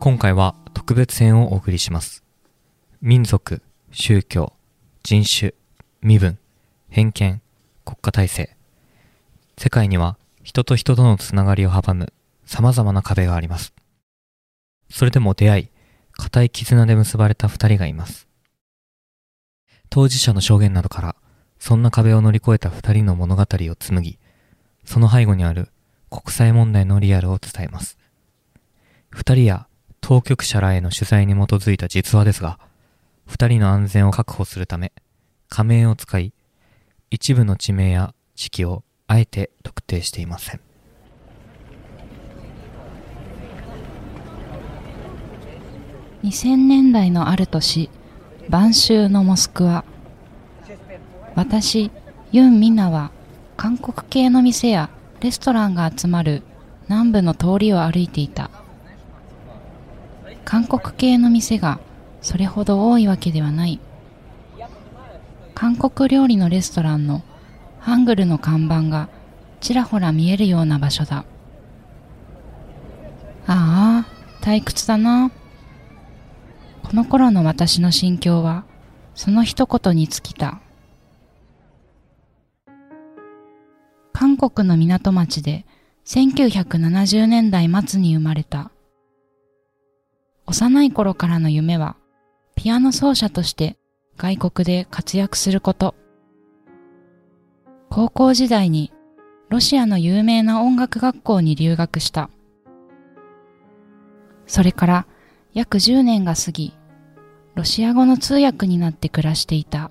今回は特別編をお送りします。民族、宗教、人種、身分、偏見、国家体制。世界には人と人とのつながりを阻む様々な壁があります。それでも出会い、固い絆で結ばれた二人がいます。当事者の証言などから、そんな壁を乗り越えた二人の物語を紡ぎ、その背後にある国際問題のリアルを伝えます。二人や当局者らへの取材に基づいた実話ですが、二人の安全を確保するため、仮名を使い、一部の地名や時期をあえて特定していません。2000年代のある年晩秋のモスクワ私ユン・ミナは韓国系の店やレストランが集まる南部の通りを歩いていた。韓国系の店がそれほど多いわけではない。韓国料理のレストランのハングルの看板がちらほら見えるような場所だ。ああ退屈だな。この頃の私の心境は、その一言に尽きた。韓国の港町で1970年代末に生まれた。幼い頃からの夢は、ピアノ奏者として外国で活躍すること。高校時代にロシアの有名な音楽学校に留学した。それから約10年が過ぎ、ロシア語の通訳になって暮らしていた。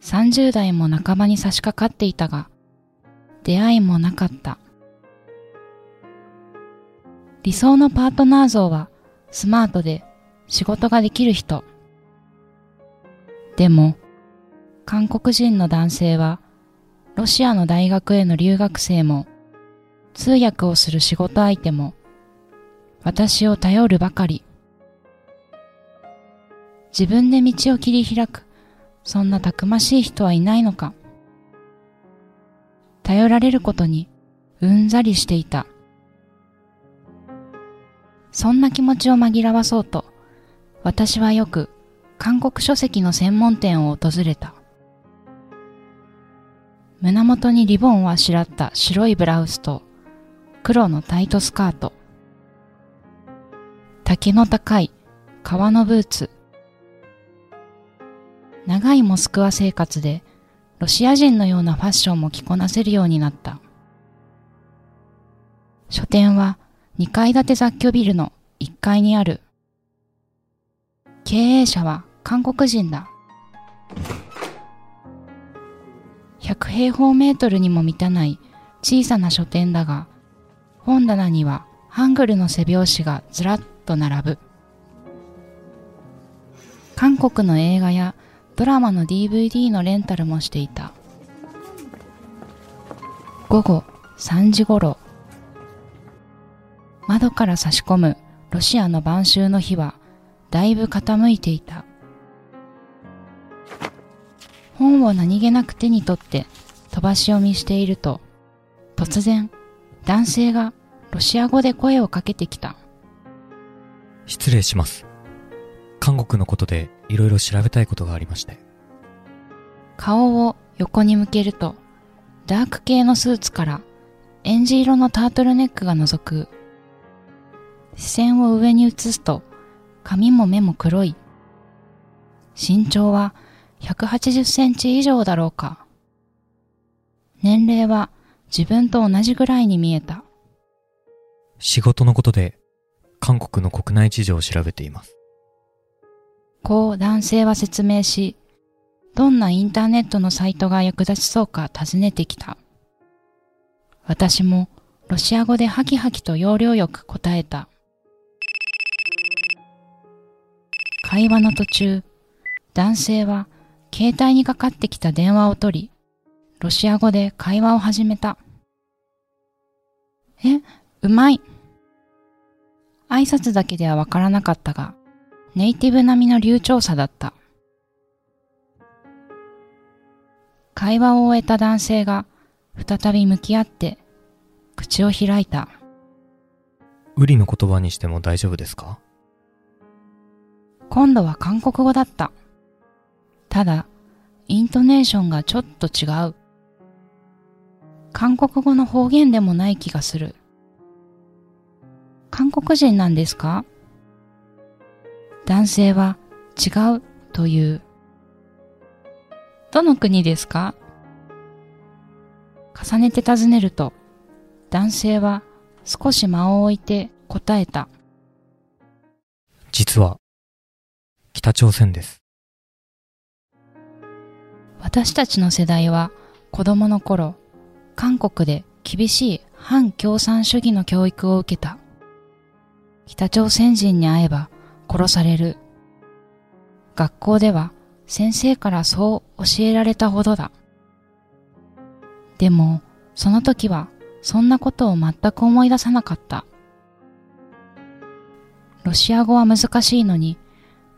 30代も半ばに差し掛かっていたが、出会いもなかった。理想のパートナー像はスマートで仕事ができる人。でも、韓国人の男性はロシアの大学への留学生も通訳をする仕事相手も私を頼るばかり。自分で道を切り開く、そんなたくましい人はいないのか。頼られることにうんざりしていた。そんな気持ちを紛らわそうと、私はよく韓国書籍の専門店を訪れた。胸元にリボンをあしらった白いブラウスと黒のタイトスカート。丈の高い革のブーツ。長いモスクワ生活でロシア人のようなファッションも着こなせるようになった。書店は2階建て雑居ビルの1階にある。経営者は韓国人だ。100平方メートルにも満たない小さな書店だが、本棚にはハングルの背表紙がずらっと並ぶ。韓国の映画やドラマの DVD のレンタルもしていた。午後3時頃、窓から差し込むロシアの晩秋の日はだいぶ傾いていた。本を何気なく手に取って飛ばし読みしていると、突然男性がロシア語で声をかけてきた。失礼します。韓国のことでいろいろ調べたいことがありまして。顔を横に向けると、ダーク系のスーツから、エンジ色のタートルネックが覗く。視線を上に移すと、髪も目も黒い。身長は180センチ以上だろうか。年齢は自分と同じぐらいに見えた。仕事のことで韓国の国内事情を調べています。こう男性は説明し、どんなインターネットのサイトが役立ちそうか尋ねてきた。私もロシア語でハキハキと要領よく答えた。会話の途中、男性は携帯にかかってきた電話を取り、ロシア語で会話を始めた。え、うまい。挨拶だけではわからなかったが、ネイティブ並みの流暢さだった。会話を終えた男性が再び向き合って口を開いた。ウリの言葉にしても大丈夫ですか？今度は韓国語だった。ただ、イントネーションがちょっと違う。韓国語の方言でもない気がする。韓国人なんですか？男性は違うという。どの国ですか？重ねて尋ねると、男性は少し間を置いて答えた。実は、北朝鮮です。私たちの世代は子供の頃、韓国で厳しい反共産主義の教育を受けた。北朝鮮人に会えば殺される。学校では先生からそう教えられたほどだ。でも、その時はそんなことを全く思い出さなかった。ロシア語は難しいのに、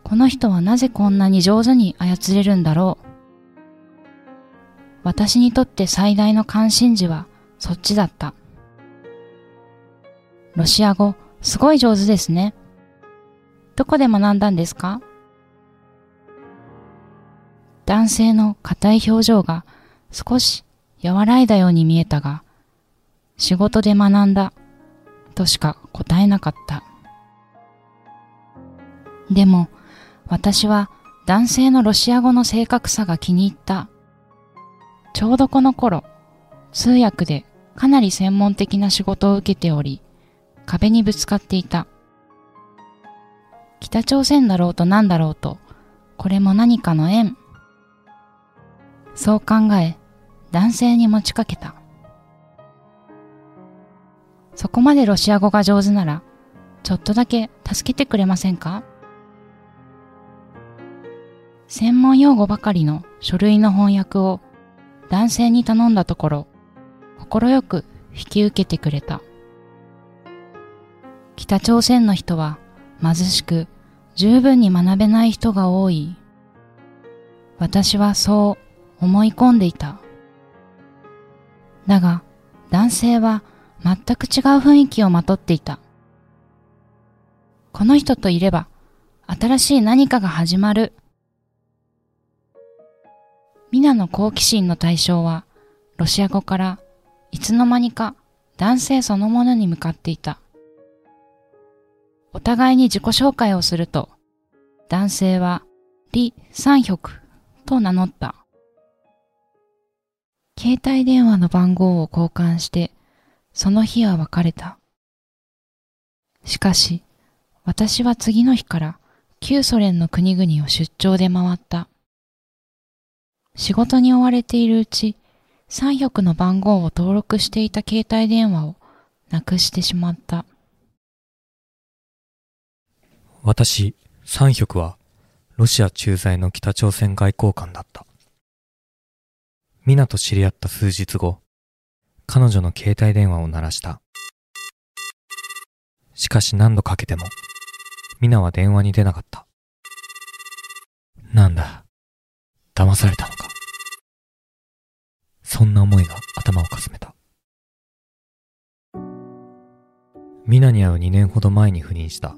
この人はなぜこんなに上手に操れるんだろう。私にとって最大の関心事はそっちだった。ロシア語、すごい上手ですね。どこで学んだんですか？男性の硬い表情が少し和らいだように見えたが、仕事で学んだとしか答えなかった。でも、私は男性のロシア語の正確さが気に入った。ちょうどこの頃、通訳でかなり専門的な仕事を受けており、壁にぶつかっていた。北朝鮮だろうとなんだろうと、これも何かの縁。そう考え、男性に持ちかけた。そこまでロシア語が上手なら、ちょっとだけ助けてくれませんか？専門用語ばかりの書類の翻訳を男性に頼んだところ、快く引き受けてくれた。北朝鮮の人は貧しく十分に学べない人が多い。私はそう思い込んでいた。だが男性は全く違う雰囲気をまとっていた。この人といれば新しい何かが始まる。皆の好奇心の対象はロシア語からいつの間にか男性そのものに向かっていた。お互いに自己紹介をすると、男性は李三百と名乗った。携帯電話の番号を交換して、その日は別れた。しかし、私は次の日から旧ソ連の国々を出張で回った。仕事に追われているうち、三百の番号を登録していた携帯電話をなくしてしまった。私、三百は、ロシア駐在の北朝鮮外交官だった。ミナと知り合った数日後、彼女の携帯電話を鳴らした。しかし何度かけても、ミナは電話に出なかった。なんだ、騙されたのか。そんな思いが頭をかすめた。ミナに会う2年ほど前に赴任した。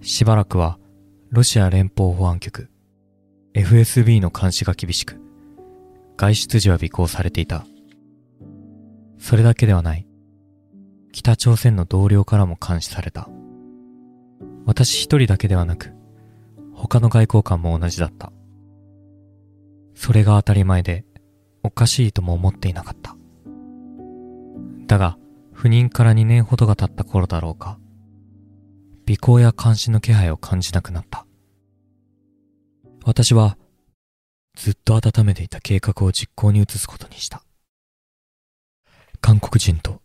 しばらくはロシア連邦保安局 FSB の監視が厳しく、外出時は尾行されていた。それだけではない。北朝鮮の同僚からも監視された。私一人だけではなく、他の外交官も同じだった。それが当たり前で、おかしいとも思っていなかった。だが、赴任から2年ほどが経った頃だろうか。尾行や監視の気配を感じなくなった。私は、ずっと温めていた計画を実行に移すことにした。韓国人と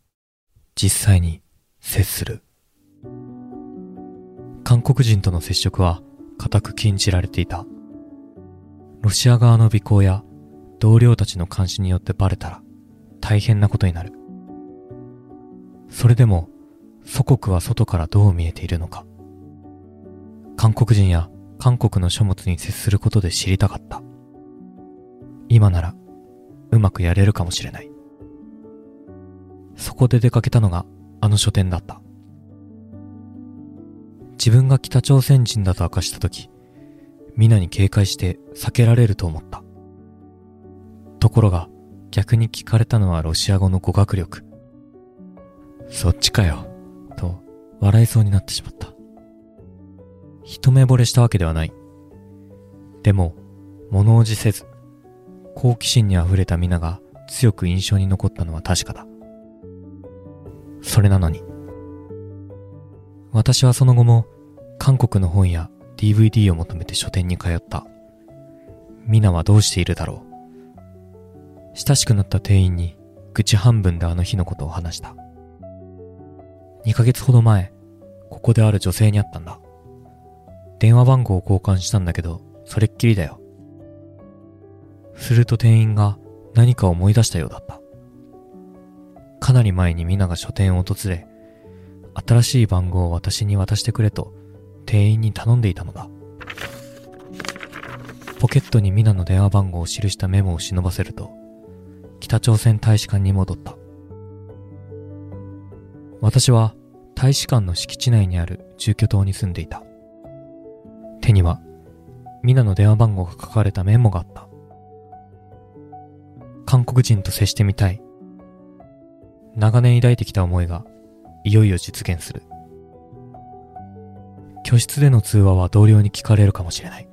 実際に接する。韓国人との接触は固く禁じられていた。ロシア側の尾行や同僚たちの監視によってバレたら大変なことになる。それでも祖国は外からどう見えているのか。韓国人や韓国の書物に接することで知りたかった。今ならうまくやれるかもしれない。そこで出かけたのがあの書店だった。自分が北朝鮮人だと明かした時、皆に警戒して避けられると思った。ところが逆に聞かれたのはロシア語の語学力。そっちかよ、笑いそうになってしまった。一目惚れしたわけではない。でも、物おじせず、好奇心に溢れた皆が強く印象に残ったのは確かだ。それなのに、私はその後も韓国の本や DVD を求めて書店に通った。皆はどうしているだろう。親しくなった店員に愚痴半分であの日のことを話した。2ヶ月ほど前、ここである女性に会ったんだ。電話番号を交換したんだけど、それっきりだよ。すると店員が何か思い出したようだった。かなり前に皆が書店を訪れ、新しい番号を私に渡してくれと店員に頼んでいたのだ。ポケットに皆の電話番号を記したメモを忍ばせると、北朝鮮大使館に戻った。私は大使館の敷地内にある住居棟に住んでいた。手には、皆の電話番号が書かれたメモがあった。韓国人と接してみたい。長年抱いてきた思いが、いよいよ実現する。居室での通話は同僚に聞かれるかもしれない。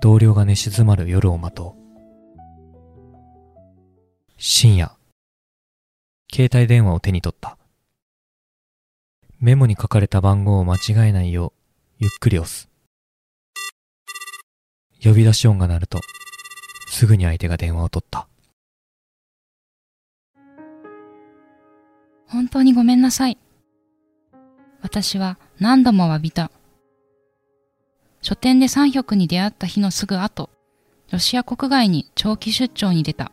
同僚が寝静まる夜を待とう。深夜、携帯電話を手に取った。メモに書かれた番号を間違えないよう、ゆっくり押す。呼び出し音が鳴ると、すぐに相手が電話を取った。本当にごめんなさい。私は何度も詫びた。書店で三百に出会った日のすぐ後、ロシア国外に長期出張に出た。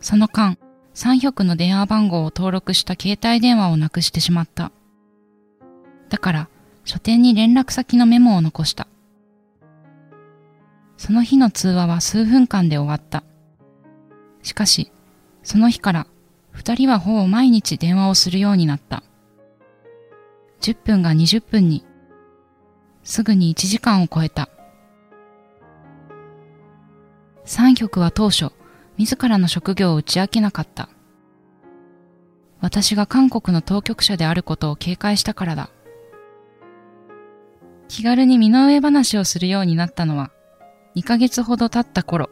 その間、三百の電話番号を登録した携帯電話をなくしてしまった。だから、書店に連絡先のメモを残した。その日の通話は数分間で終わった。しかし、その日から二人はほぼ毎日電話をするようになった。10分が20分に、すぐに1時間を超えた。三局は当初、自らの職業を打ち明けなかった。私が韓国の当局者であることを警戒したからだ。気軽に身の上話をするようになったのは、2ヶ月ほど経った頃。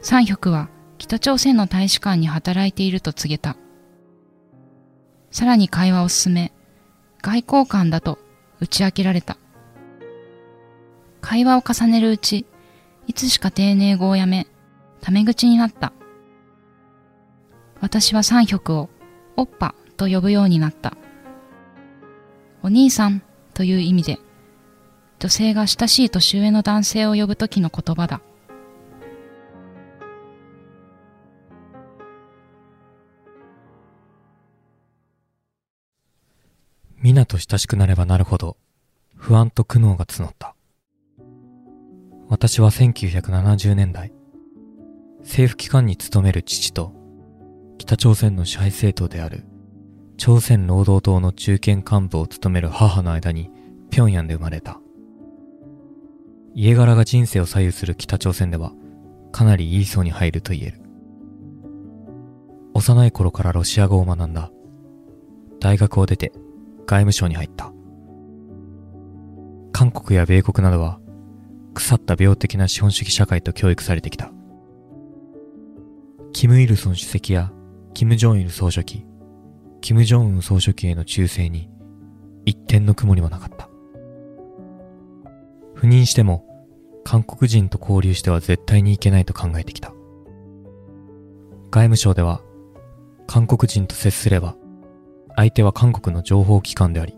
三局は北朝鮮の大使館に働いていると告げた。さらに会話を進め、外交官だと打ち明けられた。会話を重ねるうち、いつしか丁寧語をやめ、タメ口になった。私は三百を、おっぱと呼ぶようになった。お兄さんという意味で、女性が親しい年上の男性を呼ぶ時の言葉だ。皆と親しくなればなるほど不安と苦悩が募った。私は1970年代、政府機関に勤める父と北朝鮮の支配政党である朝鮮労働党の中堅幹部を務める母の間に平壌で生まれた。家柄が人生を左右する北朝鮮ではかなりいい層に入ると言える。幼い頃からロシア語を学んだ。大学を出て外務省に入った。韓国や米国などは腐った病的な資本主義社会と教育されてきた。キム・イルソン主席やキム・ジョンイル総書記、キム・ジョンウン総書記への忠誠に一点の曇りもなかった。赴任しても韓国人と交流しては絶対にいけないと考えてきた。外務省では韓国人と接すれば相手は韓国の情報機関であり、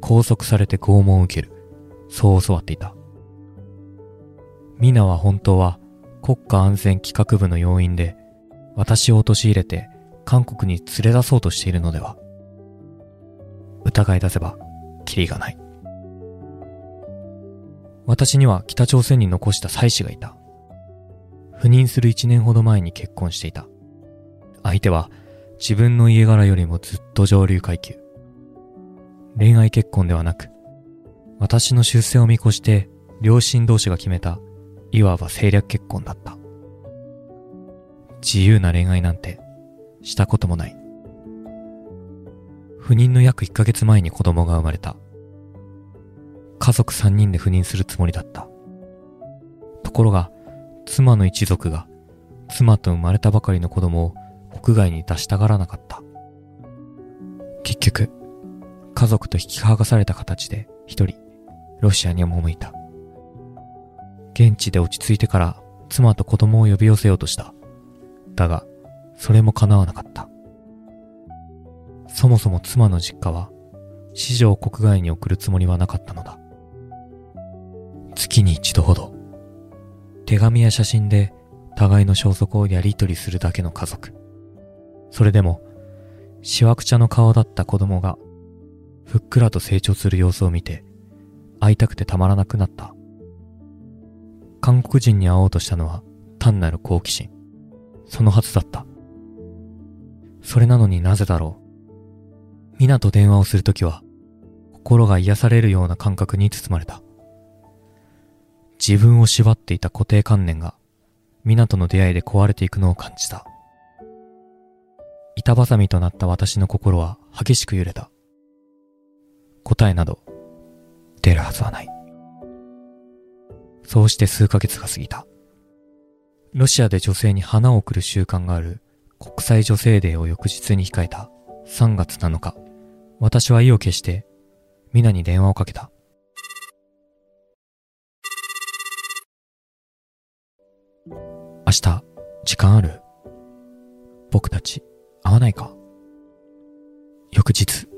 拘束されて拷問を受ける。そう教わっていた。ミナは本当は国家安全企画部の要員で、私を陥れて韓国に連れ出そうとしているのでは。疑い出せば、キリがない。私には北朝鮮に残した妻子がいた。赴任する一年ほど前に結婚していた。相手は自分の家柄よりもずっと上流階級。恋愛結婚ではなく、私の出世を見越して両親同士が決めた、いわば政略結婚だった。自由な恋愛なんてしたこともない。不妊の約1ヶ月前に子供が生まれた。家族3人で赴任するつもりだった。ところが、妻の一族が妻と生まれたばかりの子供を国外に出したがらなかった。結局、家族と引き剥がされた形で一人、ロシアに赴いた。現地で落ち着いてから妻と子供を呼び寄せようとした。だが、それも叶わなかった。そもそも妻の実家は、死女を国外に送るつもりはなかったのだ。月に一度ほど、手紙や写真で互いの消息をやり取りするだけの家族。それでも、しわくちゃの顔だった子供が、ふっくらと成長する様子を見て、会いたくてたまらなくなった。韓国人に会おうとしたのは単なる好奇心。そのはずだった。それなのになぜだろう。ミナと電話をするときは、心が癒されるような感覚に包まれた。自分を縛っていた固定観念が港の出会いで壊れていくのを感じた。板挟みとなった私の心は激しく揺れた。答えなど出るはずはない。そうして数ヶ月が過ぎた。ロシアで女性に花を贈る習慣がある国際女性デーを翌日に控えた3月7日、私は意を決してミナに電話をかけた。明日、時間ある？僕たち、会わないか？翌日、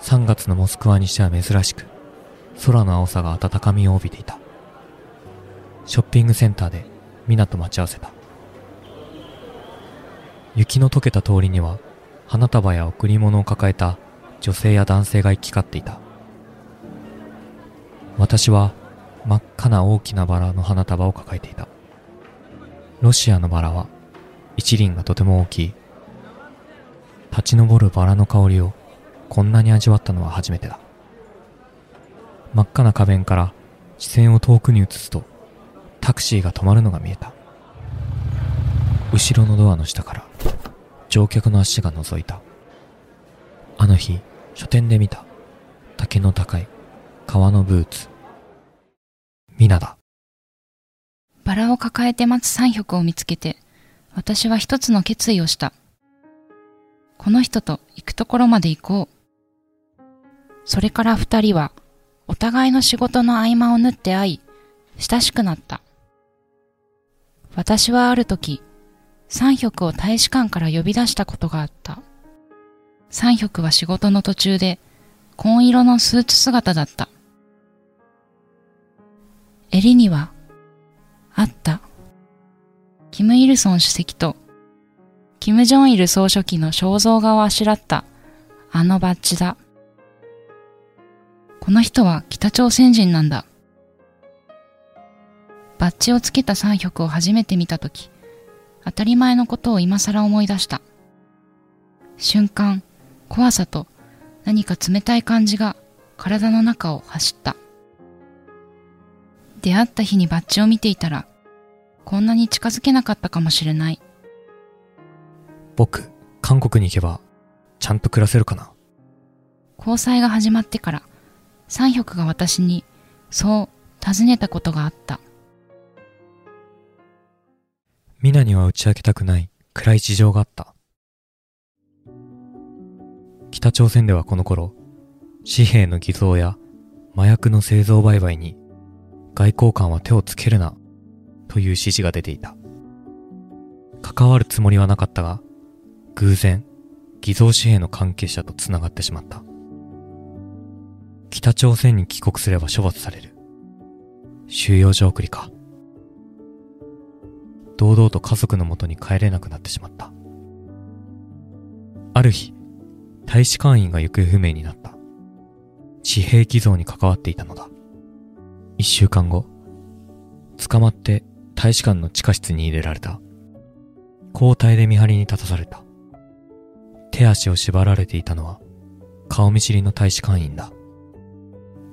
3月のモスクワにしては珍しく、空の青さが温かみを帯びていた。ショッピングセンターで、ミナと待ち合わせた。雪の溶けた通りには、花束や贈り物を抱えた女性や男性が行き交っていた。私は真っ赤な大きなバラの花束を抱えていた。ロシアのバラは一輪がとても大きい。立ち上るバラの香りをこんなに味わったのは初めてだ。真っ赤な花弁から視線を遠くに移すとタクシーが止まるのが見えた。後ろのドアの下から乗客の足が覗いた。あの日、書店で見た竹の高い革のブーツ。ミナだ。バラを抱えて待つ三百を見つけて、私は一つの決意をした。この人と行くところまで行こう。それから二人は、お互いの仕事の合間を縫って会い、親しくなった。私はある時、三百を大使館から呼び出したことがあった。三百は仕事の途中で、紺色のスーツ姿だった。襟にはあった。キム・イルソン主席と、キム・ジョンイル総書記の肖像画をあしらった、あのバッジだ。この人は北朝鮮人なんだ。バッジをつけた三百を初めて見たとき、当たり前のことを今更思い出した。瞬間、怖さと何か冷たい感じが体の中を走った。出会った日にバッジを見ていたら、こんなに近づけなかったかもしれない。僕、韓国に行けば、ちゃんと暮らせるかな？交際が始まってから、三百が私に、そう、尋ねたことがあった。ミナには打ち明けたくない暗い事情があった。北朝鮮ではこの頃、紙幣の偽造や麻薬の製造売買に外交官は手をつけるな、という指示が出ていた。関わるつもりはなかったが、偶然、偽造紙幣の関係者と繋がってしまった。北朝鮮に帰国すれば処罰される。収容所送りか。堂々と家族のもとに帰れなくなってしまった。ある日、大使館員が行方不明になった。紙幣偽造に関わっていたのだ。一週間後、捕まって大使館の地下室に入れられた。交代で見張りに立たされた。手足を縛られていたのは顔見知りの大使館員だ。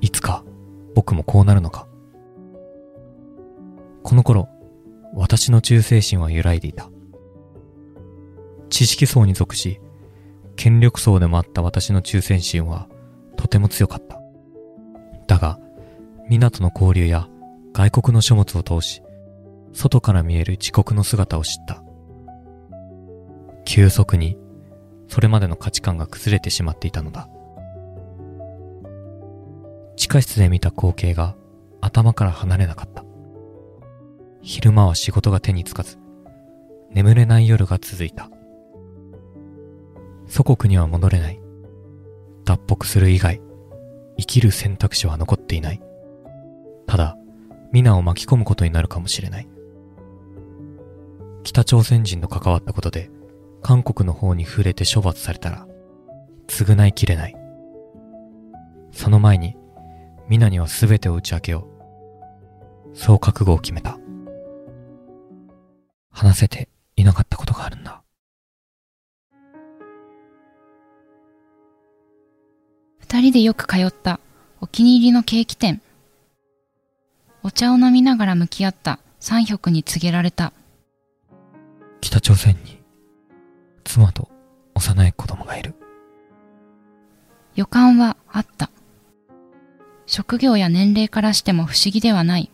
いつか僕もこうなるのか。この頃、私の忠誠心は揺らいでいた。知識層に属し、権力層でもあった私の忠誠心はとても強かった。だが、港の交流や外国の書物を通し、外から見える自国の姿を知った。急速に、それまでの価値観が崩れてしまっていたのだ。地下室で見た光景が頭から離れなかった。昼間は仕事が手につかず、眠れない夜が続いた。祖国には戻れない。脱北する以外、生きる選択肢は残っていない。ただ、皆を巻き込むことになるかもしれない。北朝鮮人と関わったことで、韓国の方に触れて処罰されたら、償いきれない。その前に、皆には全てを打ち明けよう。そう覚悟を決めた。話せていなかったことがあるんだ。二人でよく通ったお気に入りのケーキ店。お茶を飲みながら向き合った三百に告げられた。北朝鮮に妻と幼い子供がいる。予感はあった。職業や年齢からしても不思議ではない。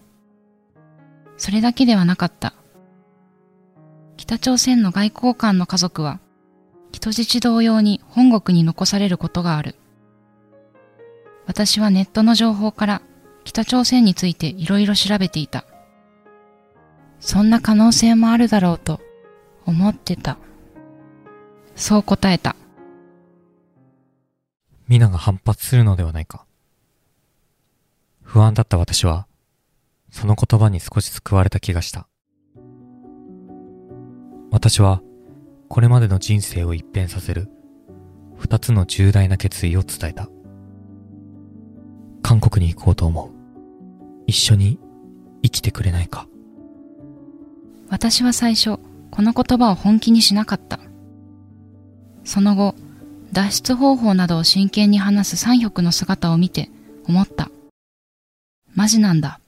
それだけではなかった。北朝鮮の外交官の家族は、人質同様に本国に残されることがある。私はネットの情報から北朝鮮についていろいろ調べていた。そんな可能性もあるだろうと思ってた。そう答えた。皆が反発するのではないか。不安だった私は、その言葉に少し救われた気がした。私は、これまでの人生を一変させる、二つの重大な決意を伝えた。韓国に行こうと思う。一緒に生きてくれないか。私は最初、この言葉を本気にしなかった。その後、脱出方法などを真剣に話す三百の姿を見て思った。マジなんだ。